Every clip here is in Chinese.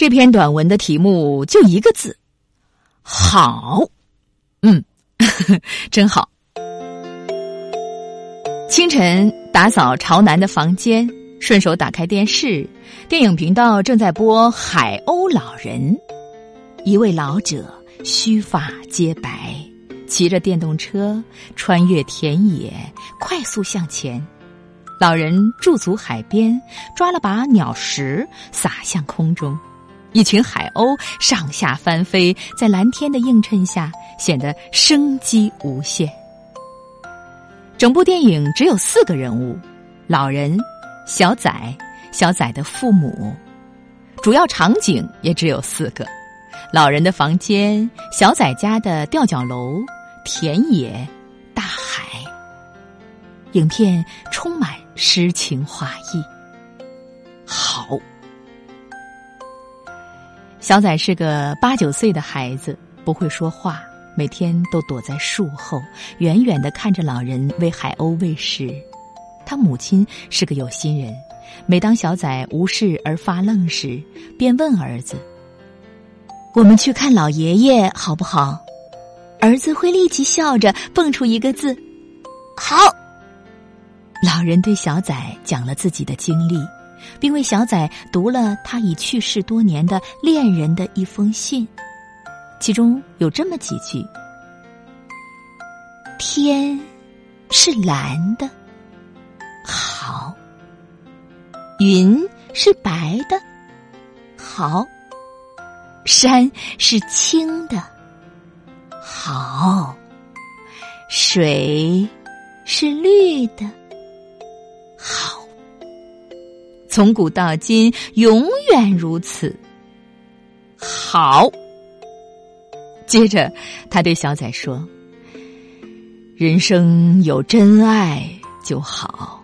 这篇短文的题目就一个字：好。嗯，真好。清晨打扫朝南的房间，顺手打开电视，电影频道正在播《海鸥老人》。一位老者须发皆白，骑着电动车穿越田野，快速向前。老人驻足海边，抓了把鸟食撒向空中。一群海鸥上下翻飞，在蓝天的映衬下，显得生机无限。整部电影只有四个人物：老人、小仔、小仔的父母。主要场景也只有四个：老人的房间、小仔家的吊脚楼、田野、大海。影片充满诗情画意。小仔是个八九岁的孩子，不会说话，每天都躲在树后，远远的看着老人为海鸥喂食。他母亲是个有心人，每当小仔无事而发愣时，便问儿子：“我们去看老爷爷好不好？”儿子会立即笑着蹦出一个字：“好。”老人对小仔讲了自己的经历。并为小仔读了他已去世多年的恋人的一封信，其中有这么几句：“天是蓝的，好；云是白的，好；山是青的，好；水是绿的。”从古到今，永远如此。好。接着，他对小仔说：“人生有真爱就好，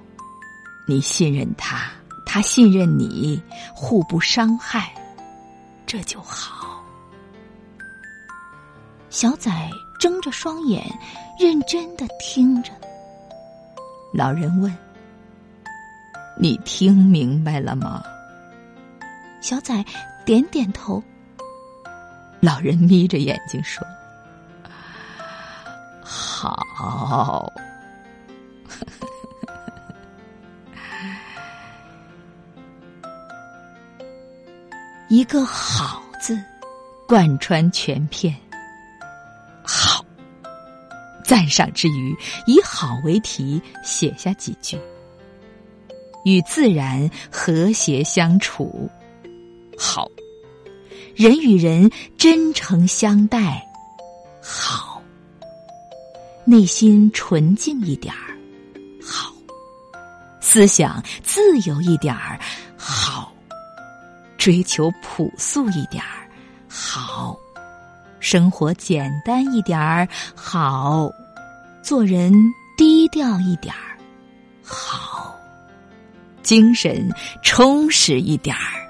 你信任他，他信任你，互不伤害，这就好。”小仔睁着双眼，认真的听着。老人问。你听明白了吗？小仔点点头。老人眯着眼睛说：“好。”一个“好”字，贯穿全篇。好，赞赏之余，以“好”为题，写下几句。与自然和谐相处，好；人与人真诚相待，好；内心纯净一点儿，好；思想自由一点儿，好；追求朴素一点儿，好；生活简单一点儿，好；做人低调一点儿，好。精神充实一点儿。